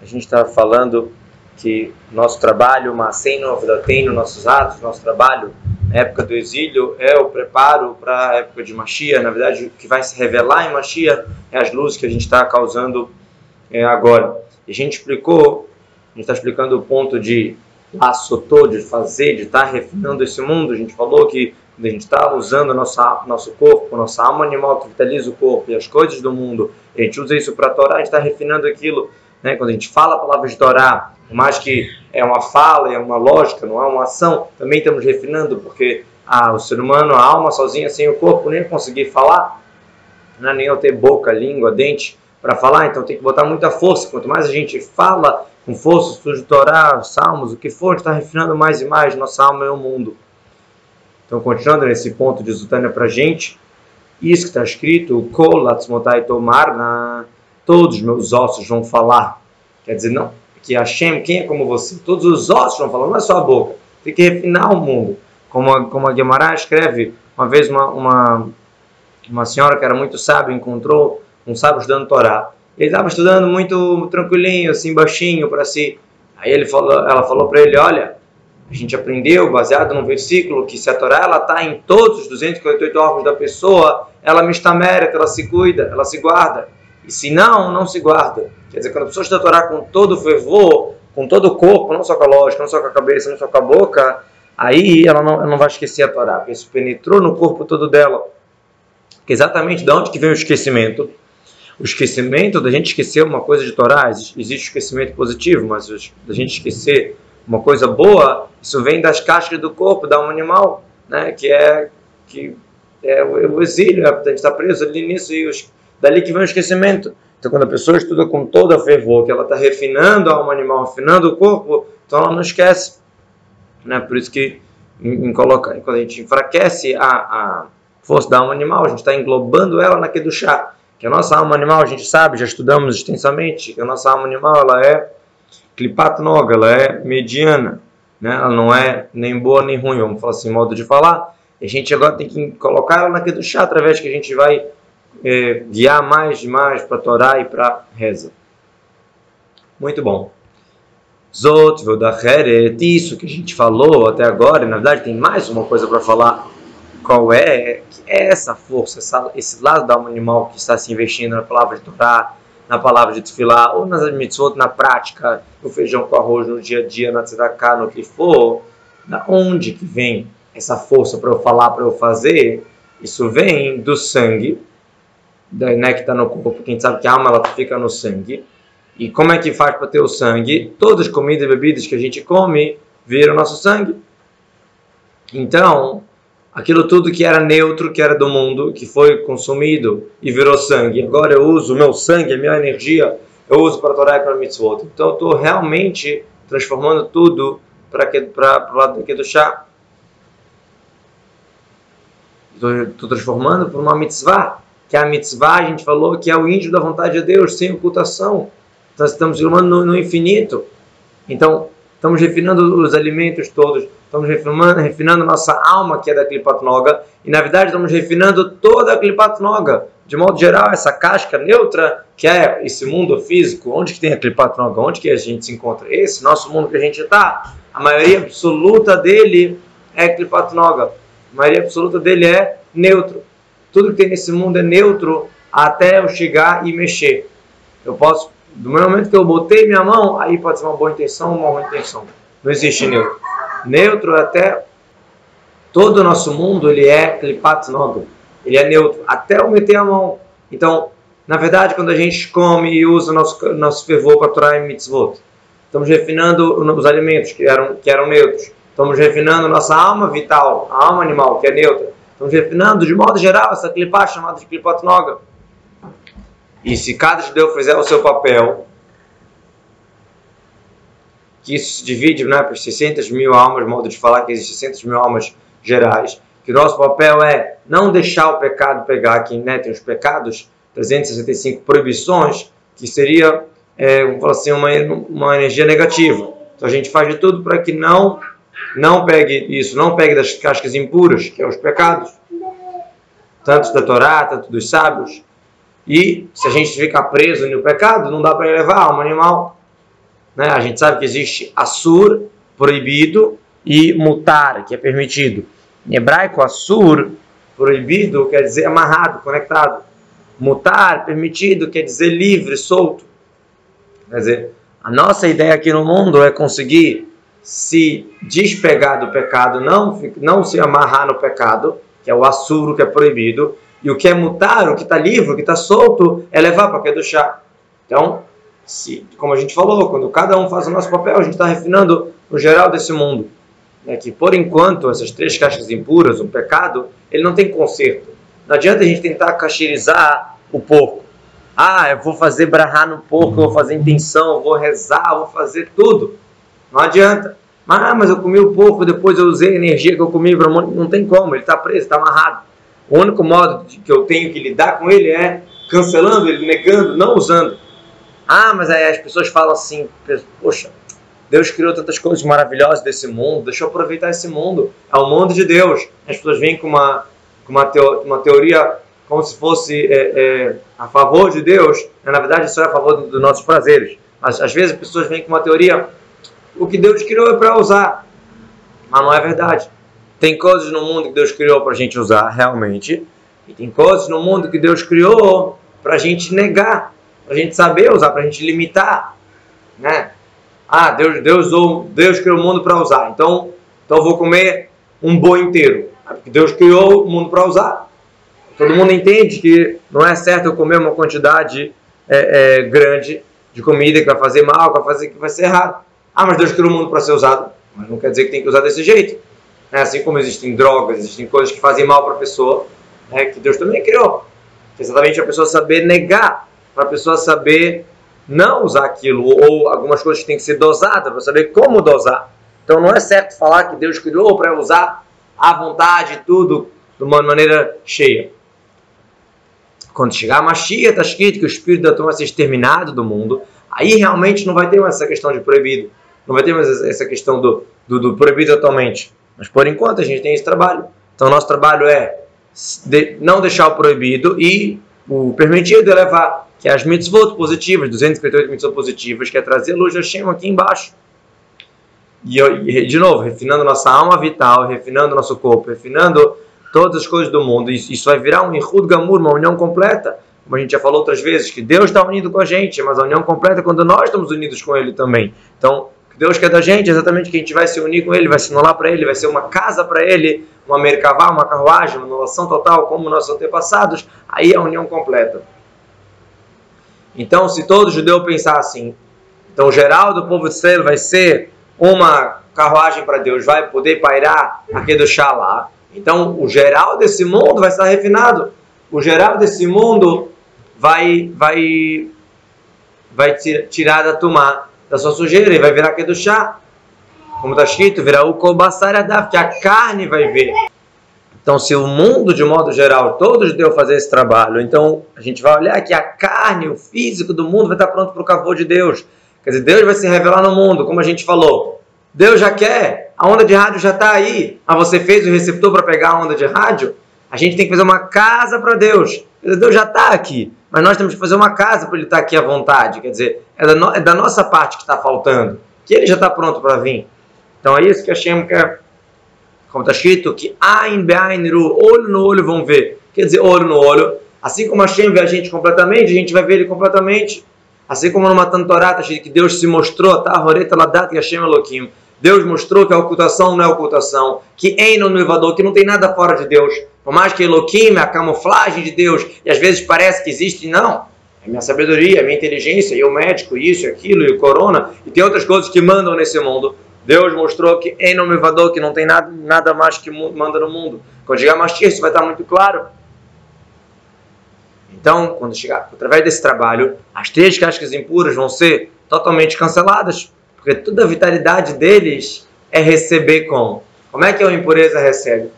a gente está falando que nosso trabalho, Maceno, Avdateino, nossos atos, nosso trabalho na época do exílio é o preparo para a época de Mashiach. Na verdade, o que vai se revelar em Mashiach é as luzes que a gente está causando é, agora. E a gente explicou, a gente está explicando o ponto de laçotou, de fazer, de estar tá refinando esse mundo. A gente falou que quando a gente está usando nossa, nosso corpo, nossa alma animal que vitaliza o corpo e as coisas do mundo, a gente usa isso para Torá, a gente está refinando aquilo. Né? Quando a gente fala a palavra de Torá, por mais que é uma fala, é uma lógica, não é uma ação, também estamos refinando, porque ah, o ser humano, a alma sozinha, sem o corpo, nem conseguir falar, né? nem eu ter boca, língua, dente para falar, então tem que botar muita força. Quanto mais a gente fala com força, estudo Torá, salmos, o que for, a gente está refinando mais e mais nossa alma e o mundo. Então, continuando nesse ponto de Zutânia para a gente, isso que está escrito, Kol Tomar, na todos os meus ossos vão falar. Quer dizer, não, que Hashem, quem é como você? Todos os ossos vão falar, não é só a boca. Tem que refinar o mundo. Como a, como a Guimarães escreve, uma vez uma, uma, uma senhora que era muito sábia encontrou um sábio estudando Torá. Ele estava estudando muito tranquilinho, assim, baixinho para si. Aí ele falou, ela falou para ele, olha, a gente aprendeu, baseado num versículo, que se a Torá está em todos os 248 órgãos da pessoa, ela mérito, ela se cuida, ela se guarda. E se não, não se guarda. Quer dizer, quando a pessoa estuda a Torá com todo fervor, com todo o corpo, não só com a lógica, não só com a cabeça, não só com a boca, aí ela não, ela não vai esquecer a Torá, porque isso penetrou no corpo todo dela. Que exatamente de onde que vem o esquecimento? O esquecimento, da gente esquecer uma coisa de Torá, existe esquecimento positivo, mas da gente esquecer uma coisa boa, isso vem das cascas do corpo, da um animal, né, que é que é o exílio, a gente está preso ali nisso e os Dali que vem o esquecimento. Então, quando a pessoa estuda com toda a fervor, que ela está refinando a alma animal, refinando o corpo, então ela não esquece. Né? Por isso que em, em coloca, quando a gente enfraquece a, a força da alma animal, a gente está englobando ela naquele do chá. Que a nossa alma animal, a gente sabe, já estudamos extensamente, que a nossa alma animal ela é clipat noga, ela é mediana. Né? Ela não é nem boa nem ruim, vamos falar assim, modo de falar. E a gente agora tem que colocar ela naquele do chá, através que a gente vai é, guiar mais e mais para a Torá e para a reza. Muito bom. Zot, Vodacheret, isso que a gente falou até agora, na verdade tem mais uma coisa para falar. Qual é? Que é essa força, essa, esse lado da alma animal que está se investindo na palavra de Torá, na palavra de Tfilah, ou nas mitzvot, na prática, no feijão com arroz, no dia a dia, na tzedakah, no que for, da onde que vem essa força para eu falar, para eu fazer? Isso vem do sangue né, que está no corpo, gente sabe que a alma ela fica no sangue. E como é que faz para ter o sangue? Todas as comidas e bebidas que a gente come viram nosso sangue. Então, aquilo tudo que era neutro, que era do mundo, que foi consumido e virou sangue, agora eu uso o meu sangue, a minha energia, eu uso para Torá e para Mitzvot. Então, eu estou realmente transformando tudo para o lado do chá. Estou transformando para uma mitzvah que a mitzvah, a gente falou que é o índio da vontade de Deus, sem ocultação. Então estamos filmando no, no, infinito. Então, estamos refinando os alimentos todos, estamos refinando, refinando nossa alma, que é da Klipat Noga, e na verdade estamos refinando toda a Klipat Noga. De modo geral, essa casca neutra, que é esse mundo físico, onde que tem a Klipat Noga, onde que a gente se encontra? Esse nosso mundo que a gente está, a maioria absoluta dele é Klipat Noga. A maioria absoluta dele é neutro. Tudo que tem nesse mundo é neutro até eu chegar e mexer. Eu posso, do momento que eu botei minha mão, aí pode ser uma boa intenção ou uma ruim intenção. Não existe neutro. Neutro até todo o nosso mundo ele é clipat nodo. Ele é neutro até eu meter a mão. Então, na verdade, quando a gente come e usa nosso nosso fervor para trazer mitzvot, estamos refinando os alimentos que eram que eram neutros. Estamos refinando nossa alma vital, a alma animal que é neutra Estamos refinando de modo geral essa clipá chamada de clipat noga. E se cada judeu fizer o seu papel, que isso se divide né, por 600 mil almas, modo de falar que existem 600 mil almas gerais, que o nosso papel é não deixar o pecado pegar, aqui né, tem os pecados, 365 proibições, que seria é, vamos falar assim, uma, uma energia negativa. Então a gente faz de tudo para que não não pegue isso, não pegue das cascas impuras, que é os pecados, tanto da Torá, tanto dos sábios. E se a gente ficar preso no pecado, não dá para elevar alma animal. Né? A gente sabe que existe Assur, proibido, e Mutar, que é permitido. Em hebraico, Assur, proibido, quer dizer amarrado, conectado. Mutar, permitido, quer dizer livre, solto. Quer dizer, a nossa ideia aqui no mundo é conseguir se despegar do pecado, não, não se amarrar no pecado, que é o assuro, que é proibido, e o que é mutar, o que está livre, o que está solto, é levar para chá. Então, se, como a gente falou, quando cada um faz o nosso papel, a gente está refinando o geral desse mundo. É que, por enquanto, essas três caixas impuras, o pecado, ele não tem conserto. Não adianta a gente tentar cacherizar o porco. Ah, eu vou fazer brahar no porco, vou fazer intenção, vou rezar, vou fazer tudo. Não adianta. Ah, mas eu comi o porco, depois eu usei a energia que eu comi para Não tem como, ele está preso, está amarrado. O único modo que eu tenho que lidar com ele é cancelando ele, negando, não usando. Ah, mas aí as pessoas falam assim, poxa, Deus criou tantas coisas maravilhosas desse mundo, deixa eu aproveitar esse mundo. É o mundo de Deus. As pessoas vêm com uma, com uma, teo, uma teoria como se fosse é, é, a favor de Deus, na verdade isso é a favor dos nossos prazeres. Mas às vezes as pessoas vêm com uma teoria o que Deus criou é para usar. Mas não é verdade. Tem coisas no mundo que Deus criou para a gente usar realmente, e tem coisas no mundo que Deus criou para a gente negar, para a gente saber usar, para a gente limitar, né? Ah, Deus, Deus, Deus criou o mundo para usar, então, então eu vou comer um boi inteiro. É porque Deus criou o mundo para usar. Todo mundo entende que não é certo eu comer uma quantidade é, é, grande de comida que vai fazer mal, que vai fazer que vai ser errado. Ah, mas Deus criou o mundo para ser usado. Mas não quer dizer que tem que usar desse jeito. É assim como existem drogas, existem coisas que fazem mal para a pessoa, é que Deus também criou. Exatamente a pessoa saber negar, para a pessoa saber não usar aquilo, ou algumas coisas que têm que ser dosadas, para saber como dosar. Então não é certo falar que Deus criou para usar à vontade tudo de uma maneira cheia. Quando chegar a Mashiach, está escrito que o espírito da turma vai ser exterminado do mundo. Aí realmente não vai ter mais essa questão de proibido. Não vai ter mais essa questão do, do, do proibido totalmente. Mas por enquanto a gente tem esse trabalho. Então nosso trabalho é de, não deixar o proibido e o permitido elevar, que é as mitzvot positivas, 258 mitzvot positivas, que é trazer a luz Shem aqui embaixo. E, e, de novo, refinando nossa alma vital, refinando nosso corpo, refinando todas as coisas do mundo. Isso, isso vai virar um Ihud Gamur, uma união completa. Como a gente já falou outras vezes, que Deus está unido com a gente, mas a união completa é quando nós estamos unidos com Ele também. Então, Deus quer da gente, exatamente que a gente vai se unir com Ele, vai se anular para Ele, vai ser uma casa para Ele, uma merkavá, uma carruagem, uma anulação total, como nossos antepassados, aí é a união completa. Então, se todo judeu pensar assim, então geral do povo de Israel vai ser uma carruagem para Deus, vai poder pairar aqui do chá lá. Então, o geral desse mundo vai estar refinado. O geral desse mundo vai vai vai tirar da tumá da sua sujeira e vai virar do chá. Como está escrito, virá o kobassaradav, que a carne vai ver. Então, se o mundo, de modo geral, todo judeu fazer esse trabalho, então a gente vai olhar que a carne, o físico do mundo vai estar pronto para o cavô de Deus. Quer dizer, Deus vai se revelar no mundo, como a gente falou. Deus já quer, a onda de rádio já está aí. Ah, você fez o receptor para pegar a onda de rádio? A gente tem que fazer uma casa para Deus. Deus já está aqui, mas nós temos que fazer uma casa para Ele estar tá aqui à vontade. Quer dizer, é da, no, é da nossa parte que está faltando, que Ele já está pronto para vir. Então é isso que a Shem quer. Como está escrito, que Ain Be'ain Ru, olho no olho vão ver. Quer dizer, olho no olho. Assim como a Shem vê a gente completamente, a gente vai ver Ele completamente. Assim como no Matan Torah está que Deus se mostrou, tá? Horeta Ladat Hashem Elohim. Deus mostrou que a ocultação não é ocultação, que Eino no que não tem nada fora de Deus. Por mais que Elohim é a camuflagem de Deus, e às vezes parece que existe, não. É minha sabedoria, é minha inteligência, e o médico, isso, aquilo, e o corona, e tem outras coisas que mandam nesse mundo. Deus mostrou que em nome que não tem nada, nada mais que manda no mundo. Quando chegar Mashiach, isso vai estar muito claro. Então, quando chegar, através desse trabalho, as três cascas impuras vão ser totalmente canceladas, porque toda a vitalidade deles é receber como? Como é que a impureza recebe?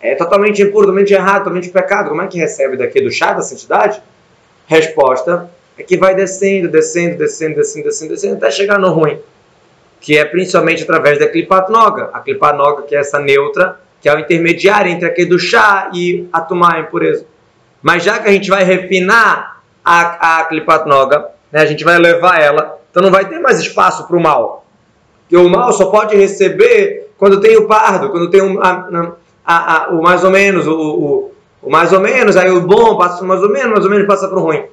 é totalmente impuro, totalmente errado, totalmente pecado. Como é que recebe daqui do chá da santidade? Resposta é que vai descendo, descendo, descendo, descendo, descendo, descendo, até chegar no ruim. Que é principalmente através da Klipat Noga. A Klipat Noga, que é essa neutra, que é o intermediário entre aquele do chá e a Tumá, a impureza. Mas já que a gente vai refinar a, a Klipat Noga, né, a gente vai levar ela então não vai ter mais espaço para o mal. Porque o mal só pode receber quando tem o pardo, quando tem um, a, a, a, o mais ou menos, o, o, o, mais ou menos, aí o bom passa mais ou menos, mais ou menos passa para o ruim.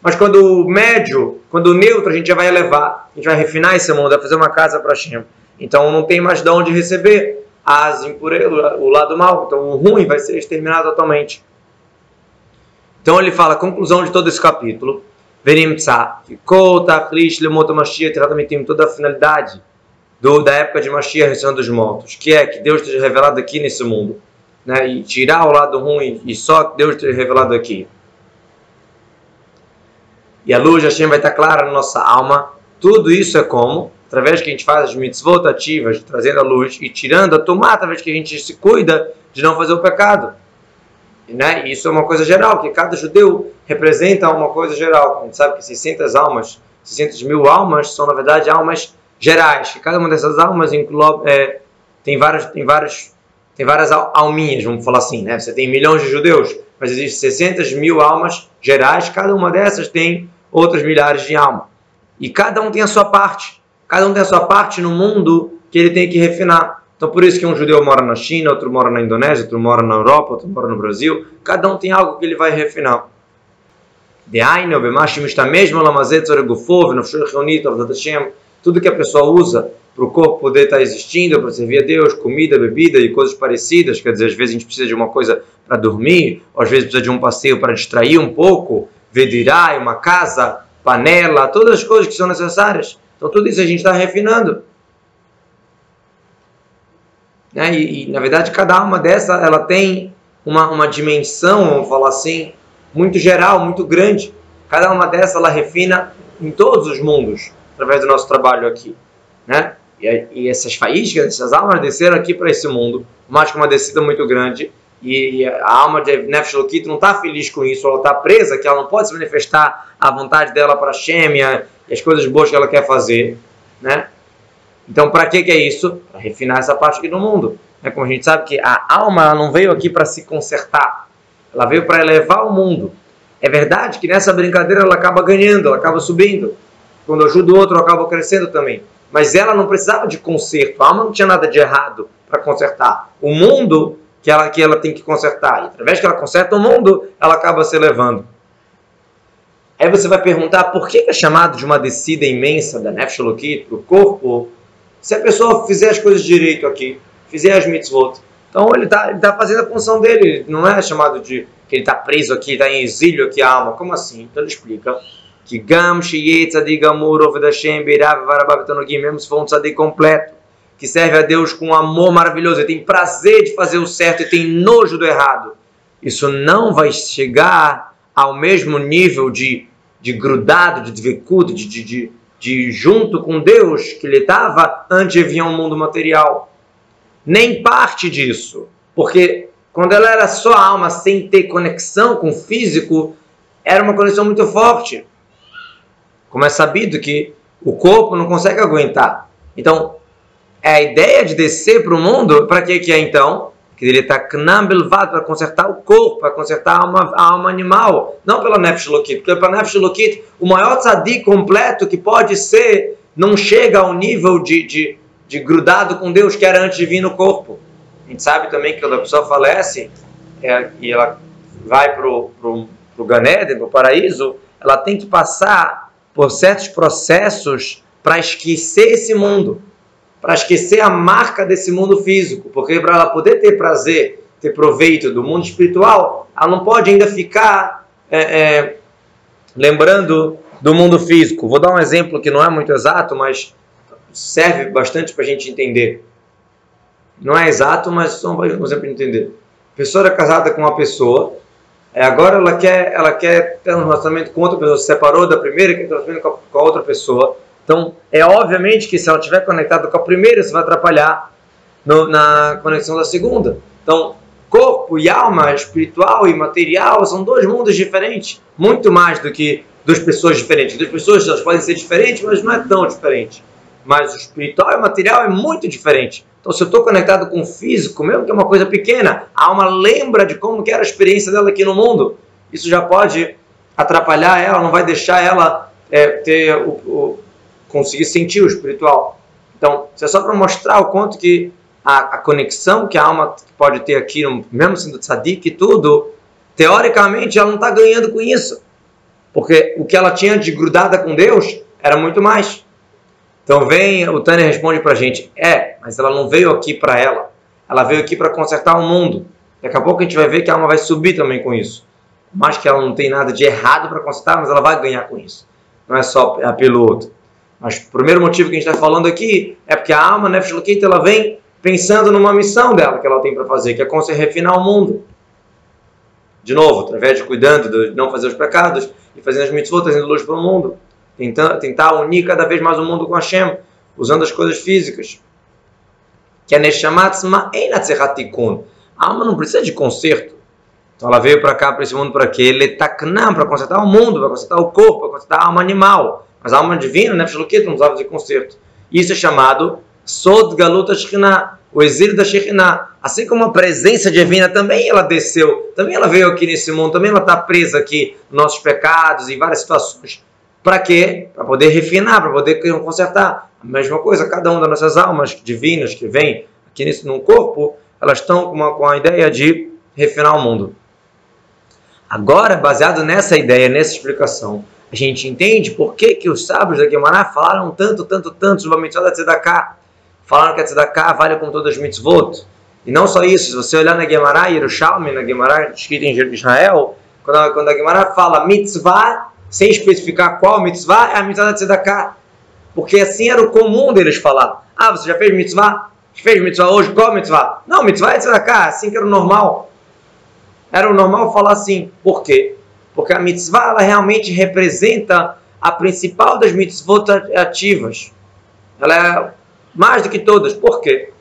Mas quando o médio, quando o neutro, a gente já vai elevar, a gente vai refinar esse mundo, vai fazer uma casa para Shem. Então não tem mais de onde receber as impurezas, o lado mal. Então o ruim vai ser exterminado totalmente. Então ele fala, conclusão de todo esse capítulo, Verim que Kota, Krish, Lemota Mashiach, tem toda a finalidade do, da época de Mashiach, ressurreição dos mortos, que é que Deus esteja revelado aqui nesse mundo, né, e tirar o lado ruim e só Deus esteja revelado aqui. E a luz de Hashem vai estar clara na nossa alma. Tudo isso é como? Através que a gente faz as mitzvot ativas, trazendo a luz e tirando a tomar, através que a gente se cuida de não fazer o pecado. Né? Isso é uma coisa geral, que cada judeu representa uma coisa geral. A gente sabe que 600 almas, 600 mil almas são, na verdade, almas gerais, que cada uma dessas almas engloba, é, tem, várias, tem, várias, tem várias alminhas, vamos falar assim. Né? Você tem milhões de judeus, mas existem 600 mil almas gerais, cada uma dessas tem outras milhares de almas. E cada um tem a sua parte. Cada um tem a sua parte no mundo que ele tem que refinar. Então, por isso que um judeu mora na China, outro mora na Indonésia, outro mora na Europa, outro mora no Brasil. Cada um tem algo que ele vai refinar. Tudo que a pessoa usa para o corpo poder estar existindo, para servir a Deus, comida, bebida e coisas parecidas. Quer dizer, às vezes a gente precisa de uma coisa para dormir, ou às vezes precisa de um passeio para distrair um pouco, vedirai, uma casa, panela, todas as coisas que são necessárias. Então, tudo isso a gente está refinando. Né? E, e, na verdade, cada uma dessa ela tem uma, uma dimensão, vamos falar assim, muito geral, muito grande. Cada uma dessa ela refina em todos os mundos, através do nosso trabalho aqui. Né? E, e essas faíscas, essas almas desceram aqui para esse mundo, mais que uma descida muito grande. E a alma de Nefesh Lokit não está feliz com isso, ela está presa, que ela não pode se manifestar a vontade dela para Shemia e as coisas boas que ela quer fazer. Né? Então, para que, que é isso? Para refinar essa parte aqui do mundo. É como a gente sabe que a alma não veio aqui para se consertar, ela veio para elevar o mundo. É verdade que nessa brincadeira ela acaba ganhando, ela acaba subindo. Quando ajuda o outro, ela acaba crescendo também. Mas ela não precisava de conserto, a alma não tinha nada de errado para consertar. O mundo que ela, que ela tem que consertar. E através que ela conserta o mundo, ela acaba se elevando. Aí você vai perguntar por que é chamado de uma descida imensa da Nefesh para o corpo se a pessoa fizer as coisas direito aqui, fizer as mitzvot, então ele está tá fazendo a função dele, não é chamado de que ele está preso aqui, está em exílio aqui a alma. Como assim? Então ele explica que Gam mesmo se for um tzadik completo, que serve a Deus com um amor maravilhoso, ele tem prazer de fazer o certo e tem nojo do errado. Isso não vai chegar ao mesmo nível de, de grudado, de dvekut, de, de, de de junto com Deus que ele estava antes de vir ao mundo material. Nem parte disso. Porque quando ela era só alma, sem ter conexão com o físico, era uma conexão muito forte. Como é sabido que o corpo não consegue aguentar. Então, é a ideia de descer para o mundo, para que que é então? Que ele está knambelvad para consertar o corpo, para consertar a alma, a alma animal, não pela nefesh lokit, porque para nefesh lokit o maior tzadik completo que pode ser não chega ao nível de, de, de grudado com Deus que era antes de vir no corpo. A gente sabe também que quando a pessoa falece é, e ela vai para o Ganeden, para o paraíso, ela tem que passar por certos processos para esquecer esse mundo para esquecer a marca desse mundo físico, porque para ela poder ter prazer, ter proveito do mundo espiritual, ela não pode ainda ficar é, é, lembrando do mundo físico. Vou dar um exemplo que não é muito exato, mas serve bastante para a gente entender. Não é exato, mas só um exemplo para entender. A pessoa era casada com uma pessoa, é, agora ela quer, ela quer ter um relacionamento com outra pessoa, se separou da primeira, quer ter um relacionamento com a outra pessoa então, é obviamente que se ela estiver conectada com a primeira, isso vai atrapalhar no, na conexão da segunda. Então, corpo e alma, espiritual e material, são dois mundos diferentes. Muito mais do que duas pessoas diferentes. Duas pessoas elas podem ser diferentes, mas não é tão diferente. Mas o espiritual e o material é muito diferente. Então, se eu estou conectado com o físico, mesmo que é uma coisa pequena, a alma lembra de como era a experiência dela aqui no mundo. Isso já pode atrapalhar ela, não vai deixar ela é, ter o, o conseguir sentir o espiritual. Então, isso é só para mostrar o quanto que a, a, conexão que a alma pode ter aqui, mesmo sendo tzadik e tudo, teoricamente ela não está ganhando com isso. Porque o que ela tinha de grudada com Deus era muito mais. Então vem, o Tânia responde para a gente, é, mas ela não veio aqui para ela. Ela veio aqui para consertar o mundo. Daqui a pouco a gente vai ver que a alma vai subir também com isso. Mais que ela não tem nada de errado para consertar, mas ela vai ganhar com isso. Não é só pelo outro. Mas o primeiro motivo que a gente está falando aqui é porque a alma, Nefesh Lokita, ela vem pensando numa missão dela que ela tem para fazer, que é refinar o mundo. De novo, através de cuidando de não fazer os pecados e fazendo as mitzvot, trazendo luz para o mundo. Tentar, tentar unir cada vez mais o mundo com Hashem, usando as coisas físicas. Que é Neshamat Ma'enatzechatikun. A alma não precisa de conserto. Então ela veio para cá, para esse mundo, para quê? Para consertar o mundo, para consertar o corpo, para consertar a alma animal. Mas a alma divina, Lokita, não precisava de conserto. Isso é chamado Sod Galuta Shekhinah, o exílio da Shekhinah. Assim como a presença divina também ela desceu, também ela veio aqui nesse mundo, também ela está presa aqui nos nossos pecados, em várias situações. Para quê? Para poder refinar, para poder consertar. A mesma coisa, cada uma das nossas almas divinas que vem aqui nesse, no corpo, elas estão com, com a ideia de refinar o mundo. Agora, baseado nessa ideia, nessa explicação, a gente entende por que, que os sábios da Gemara falaram tanto, tanto, tanto sobre a mitzvah da Tzedakah. Falaram que a Tzedakah vale com todas as mitzvot. E não só isso, se você olhar na Gemara, Yerushalmi, na Gemara escrita em Israel, quando a, quando a Gemara fala mitzvah, sem especificar qual mitzvah, é a mitzvah da Tzedakah. Porque assim era o comum deles falar. Ah, você já fez mitzvah? Fez mitzvah hoje? Qual mitzvah? Não, mitzvah é Tzedakah, assim que era o normal. Era o normal falar assim. Por quê? Porque a mitzvah ela realmente representa a principal das mitzvot ativas. Ela é mais do que todas. Por quê?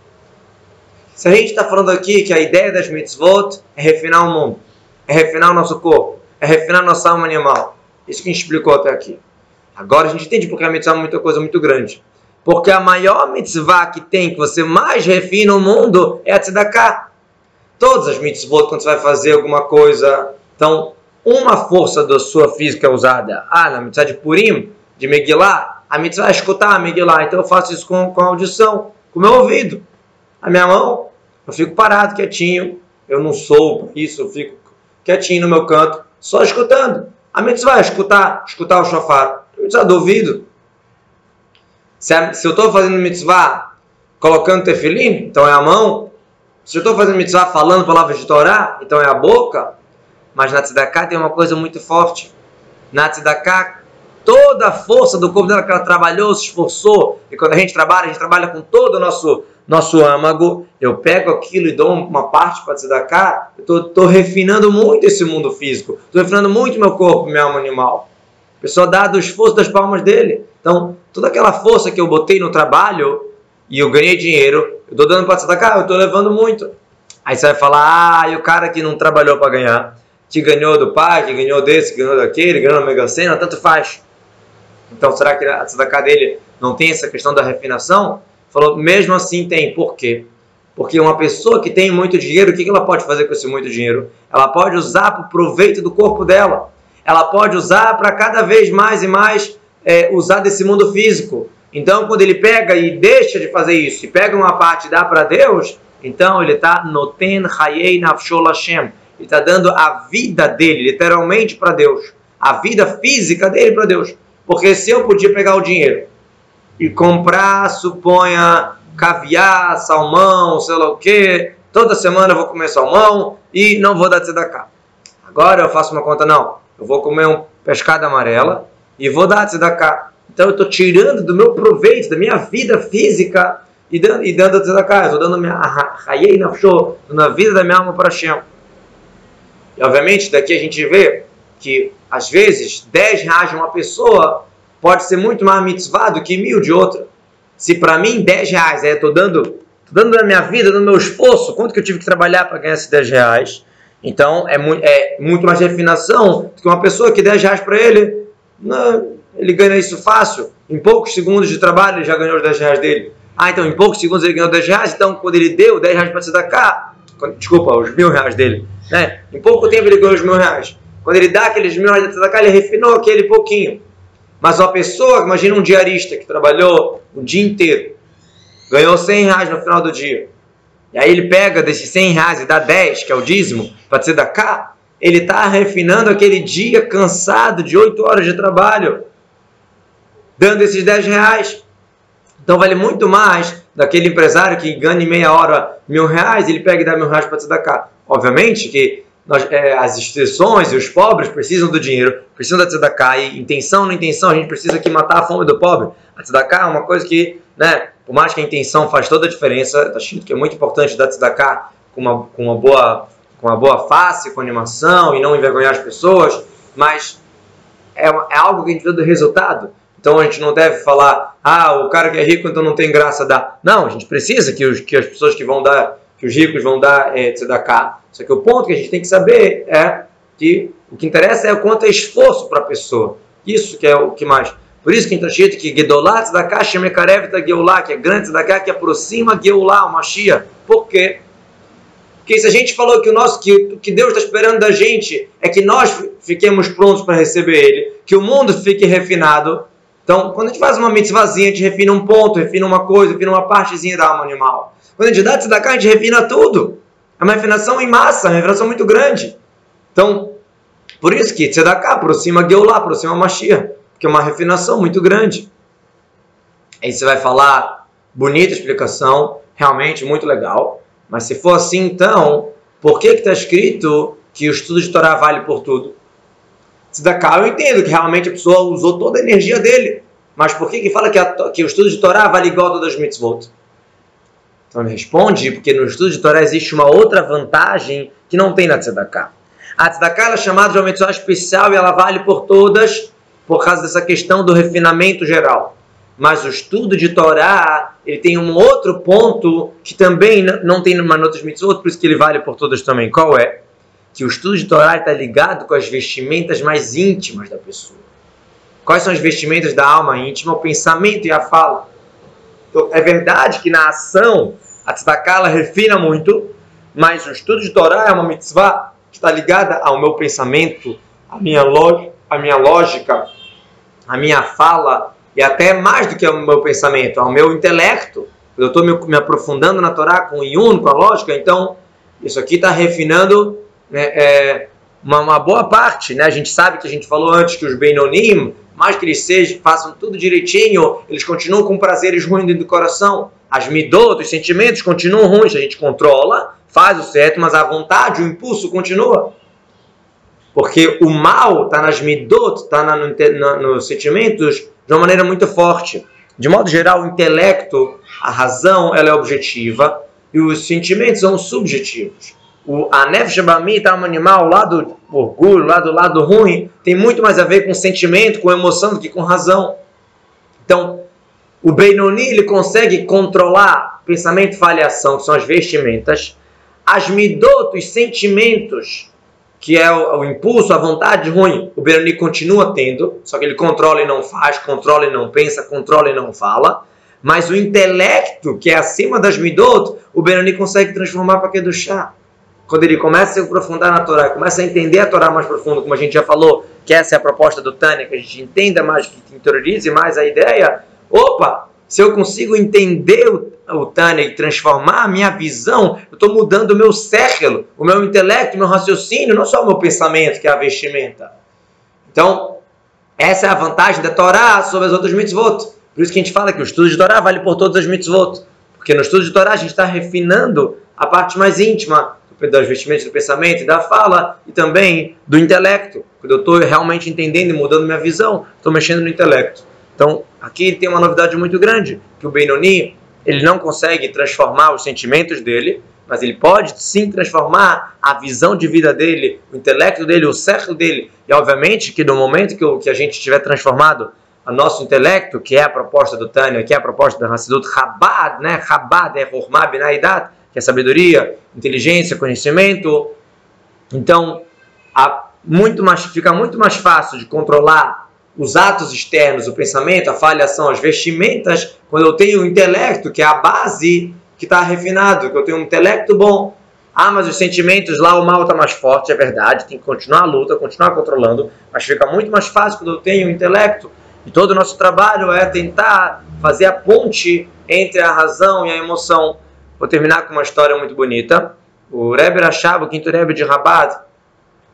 Se a gente está falando aqui que a ideia das mitzvot é refinar o mundo, é refinar o nosso corpo, é refinar nossa alma animal. Isso que a gente explicou até aqui. Agora a gente entende porque a mitzvah é muita coisa muito grande. Porque a maior mitzvah que tem, que você mais refina o mundo, é a tzedakah. Todas as mitzvot, quando você vai fazer alguma coisa, então uma força da sua física usada. Ah, na mitzvah de Purim, de Megillah, a mitzvah é escutar a Megillah. Então eu faço isso com, com a audição, com o meu ouvido. A minha mão, eu fico parado, quietinho. Eu não sou isso, eu fico quietinho no meu canto, só escutando. A mitzvah é escutar, escutar o shofar. A mitzvah do ouvido. Se, a, se eu estou fazendo mitzvah colocando tefilim, então é a mão. Se eu estou fazendo mitzvah falando palavras de Torá, então é a boca. Mas na tzedakah tem uma coisa muito forte. Na tzedakah, toda a força do corpo dela que ela trabalhou, se esforçou. E quando a gente trabalha, a gente trabalha com todo o nosso, nosso âmago. Eu pego aquilo e dou uma parte para tzedakah. Eu estou refinando muito esse mundo físico. Estou refinando muito meu corpo, minha alma animal. A pessoa dá do esforço das palmas dele. Então, toda aquela força que eu botei no trabalho e eu ganhei dinheiro, eu estou dando para tzedakah, eu estou levando muito. Aí você vai falar, ah, e o cara que não trabalhou para ganhar? Que ganhou do pai, que ganhou desse, que ganhou daquele, ganhou na Mega Sena, tanto faz. Então, será que a tzedakah dele não tem essa questão da refinação? Falou, mesmo assim tem. Por quê? Porque uma pessoa que tem muito dinheiro, o que ela pode fazer com esse muito dinheiro? Ela pode usar para o proveito do corpo dela. Ela pode usar para cada vez mais e mais é, usar desse mundo físico. Então, quando ele pega e deixa de fazer isso, e pega uma parte e dá para Deus, então ele está noten hayei nafshol Hashem ele está dando a vida dele, literalmente, para Deus. A vida física dele para Deus. Porque se eu podia pegar o dinheiro e comprar, suponha, caviar, salmão, sei lá o quê, toda semana eu vou comer salmão e não vou dar tzedakah. Agora eu faço uma conta, não. Eu vou comer um pescado amarela e vou dar tzedakah. Então eu estou tirando do meu proveito, da minha vida física e dando, e dando tzedakah. Eu estou dando minha raiei na na vida da minha alma para Hashem. E obviamente daqui a gente vê que às vezes 10 reais de uma pessoa pode ser muito mais mitzvah do que mil de outra. Se para mim 10 reais é, estou dando, tô dando da minha vida, dando meu esforço, quanto que eu tive que trabalhar para ganhar esses 10 reais? Então é, mu é muito mais refinação do que uma pessoa que 10 reais para ele, não, ele ganha isso fácil. Em poucos segundos de trabalho ele já ganhou os 10 reais dele. Ah, então em poucos segundos ele ganhou 10 reais, então quando ele deu 10 reais para se dar cá, desculpa, os mil reais dele, né? Em pouco tempo ele ganhou os mil reais. Quando ele dá aqueles mil reais da tzedakah, ele refinou aquele pouquinho. Mas uma pessoa, imagina um diarista que trabalhou o dia inteiro, ganhou 100 reais no final do dia. E aí ele pega desses 100 reais e dá 10, que é o dízimo, para cá, ele está refinando aquele dia cansado de 8 horas de trabalho, dando esses 10 reais. Então vale muito mais daquele empresário que ganha em meia hora mil reais, ele pega e dá mil reais para da cá. Obviamente que nós, é, as instituições e os pobres precisam do dinheiro, precisam da tzedakah, e intenção não intenção, a gente precisa aqui matar a fome do pobre. A tzedakah é uma coisa que, né, por mais que a intenção faz toda a diferença, está escrito que é muito importante dar tzedakah com uma, com uma boa com uma boa face, com animação e não envergonhar as pessoas, mas é, é algo que a gente vê do resultado. Então a gente não deve falar, ah, o cara que é rico então não tem graça dar. Não, a gente precisa que, os, que as pessoas que vão dar, que os ricos vão dar é, tzedakah. Só que o ponto que a gente tem que saber é que o que interessa é o quanto é esforço para a pessoa. Isso que é o que mais. Por isso que está escrito que Gedolat tzedakah shemekarev geulá, que é grande tzedakah, que aproxima geulá, o Mashiach. Por quê? Porque se a gente falou que o nosso que, que Deus está esperando da gente é que nós fiquemos prontos para receber Ele, que o mundo fique refinado, então, quando a gente faz uma mitzvazinha, a gente refina um ponto, refina uma coisa, refina uma partezinha da alma animal. Quando a gente dá tzedakah, a gente refina tudo. É uma refinação em massa, é uma refinação muito grande. Então, por isso que tzedakah aproxima Geulah, aproxima Mashiach, porque é uma refinação muito grande. Aí você vai falar, bonita explicação, realmente muito legal. Mas se for assim, então, por que está escrito que o estudo de Torá vale por tudo? Tzedakah eu entendo que realmente a pessoa usou toda a energia dele. Mas por que, que fala que, a, que o estudo de Torá vale igual a todas as mitzvot? Então ele responde, porque no estudo de Torá existe uma outra vantagem que não tem na Tzedakah. A Tzedakah é chamada de uma mitzvah especial e ela vale por todas por causa dessa questão do refinamento geral. Mas o estudo de Torá, ele tem um outro ponto que também não tem numa outras mitzvot, por isso que ele vale por todas também. Qual é? Que o estudo de Torá está ligado com as vestimentas mais íntimas da pessoa. Quais são as vestimentas da alma íntima? O pensamento e a fala. Então, é verdade que na ação a tzedakah refina muito, mas o estudo de Torá é uma mitzvah que está ligada ao meu pensamento, à minha, à minha lógica, à minha fala e até mais do que ao meu pensamento, ao meu intelecto. Eu estou me, me aprofundando na Torá com o Yun, com a lógica, então isso aqui está refinando né, é, uma, uma, boa parte, né? A gente sabe que a gente falou antes que os Benonim, mais que eles sejam, façam tudo direitinho, eles continuam com prazeres ruins dentro do coração. As midot, os sentimentos continuam ruins, a gente controla, faz o certo, mas a vontade, o impulso continua. Porque o mal está nas midot, está no, nos sentimentos de uma maneira muito forte. De modo geral, o intelecto, a razão, ela é objetiva e os sentimentos são subjetivos o, a Nefesh Bamita, alma animal, lá do orgulho, lá do lado ruim, tem muito mais a ver com sentimento, com emoção do que com razão. Então, o Benoni ele consegue controlar pensamento, e ação, que são as vestimentas, as midot, os sentimentos, que é o, o, impulso, a vontade ruim, o Benoni continua tendo, só que ele controla e não faz, controla e não pensa, controla e não fala. Mas o intelecto, que é acima das midot, o Benoni consegue transformar para que do chá quando ele começa a se aprofundar na Torá, começa a entender a Torá mais profundo, como a gente já falou, que essa é a proposta do Tânia, que a gente entenda mais, que interiorize mais a ideia, opa, se eu consigo entender o, Tânia e transformar a minha visão, eu estou mudando o meu século, o meu intelecto, o meu raciocínio, não só o meu pensamento, que é a vestimenta. Então, essa é a vantagem da Torá sobre as outras mitzvot. Por isso que a gente fala que o estudo de Torá vale por todas as mitzvot. Porque no estudo de Torá a gente está refinando a parte mais íntima, das vestimentas do pensamento e da fala e também do intelecto. Quando eu estou realmente entendendo e mudando minha visão, estou mexendo no intelecto. Então, aqui tem uma novidade muito grande, que o Benoni, ele não consegue transformar os sentimentos dele, mas ele pode sim transformar a visão de vida dele, o intelecto dele, o certo dele. E obviamente que no momento que, que a gente tiver transformado o nosso intelecto, que é a proposta do Tânia, que é a proposta da Hassidut Chabad, né? Chabad é Hormah Benaidat, que é sabedoria, inteligência, conhecimento. Então, muito mais, fica muito mais fácil de controlar os atos externos, o pensamento, a falhação, as vestimentas, quando eu tenho o intelecto, que é a base que está refinado, que eu tenho um intelecto bom. Ah, mas os sentimentos lá, o mal está mais forte, é verdade, tem que continuar a luta, continuar controlando, mas fica muito mais fácil quando eu tenho o intelecto. E todo o nosso trabalho é tentar fazer a ponte entre a razão e a emoção. Vou terminar com uma história muito bonita. O Rebbe Rashab, o quinto Rebbe de Rabat,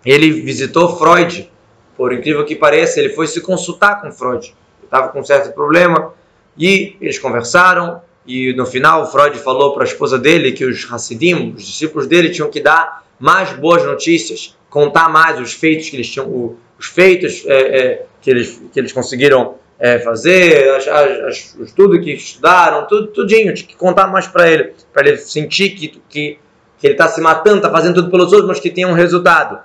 ele visitou Freud. Por incrível que pareça, ele foi se consultar com Freud. Estava com um certo problema e eles conversaram. E no final, Freud falou para a esposa dele que os Hassidim, os discípulos dele, tinham que dar mais boas notícias, contar mais os feitos que eles tinham, os feitos é, é, que, eles, que eles conseguiram é, fazer, as, as, as, tudo que estudaram, tudo, tudinho, tinha que contar mais para ele, para ele sentir que, que, que ele está se matando, está fazendo tudo pelos outros, mas que tem um resultado.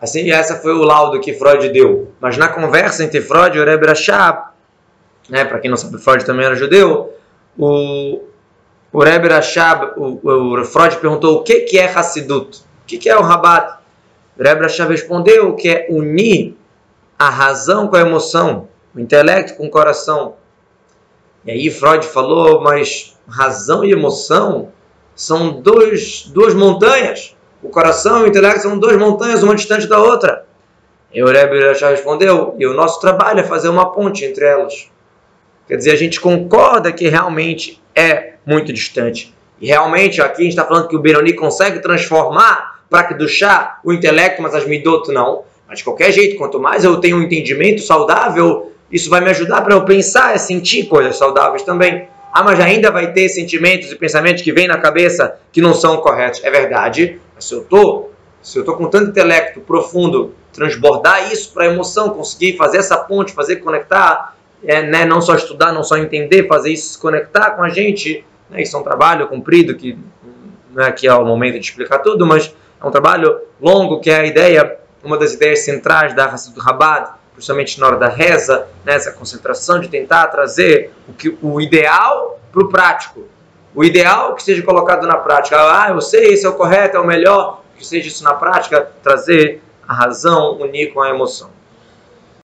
Assim, essa foi o laudo que Freud deu. Mas na conversa entre Freud e o Rebbe Rashab, né, para quem não sabe, Freud também era judeu, o, o Rashab, o, o, Freud perguntou o que, que é Hassidut, o que, que é o Rabat. O Rebbe Rashab respondeu que é unir a razão com a emoção, o intelecto com o coração. E aí Freud falou, mas razão e emoção são dois, duas montanhas. O coração e o intelecto são duas montanhas, uma distante da outra. E o Rebbe já respondeu, e o nosso trabalho é fazer uma ponte entre elas. Quer dizer, a gente concorda que realmente é muito distante. E realmente aqui a gente está falando que o Benoni consegue transformar para que do chá o intelecto, mas as midot não. Mas de qualquer jeito, quanto mais eu tenho um entendimento saudável, isso vai me ajudar para eu pensar e sentir coisas saudáveis também. Ah, mas ainda vai ter sentimentos e pensamentos que vêm na cabeça que não são corretos. É verdade, mas se eu tô, se eu tô com tanto intelecto profundo, transbordar isso para a emoção, conseguir fazer essa ponte, fazer conectar, é, né, não só estudar, não só entender, fazer isso se conectar com a gente, né, isso é um trabalho comprido que não é aqui é o momento de explicar tudo, mas é um trabalho longo que é a ideia, uma das ideias centrais da do Rabat, principalmente na hora da reza, nessa né, concentração de tentar trazer o, que, o ideal para o prático. O ideal que seja colocado na prática. Ah, eu sei, esse é o correto, é o melhor. Que seja isso na prática, trazer a razão unir com a emoção.